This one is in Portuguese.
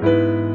Música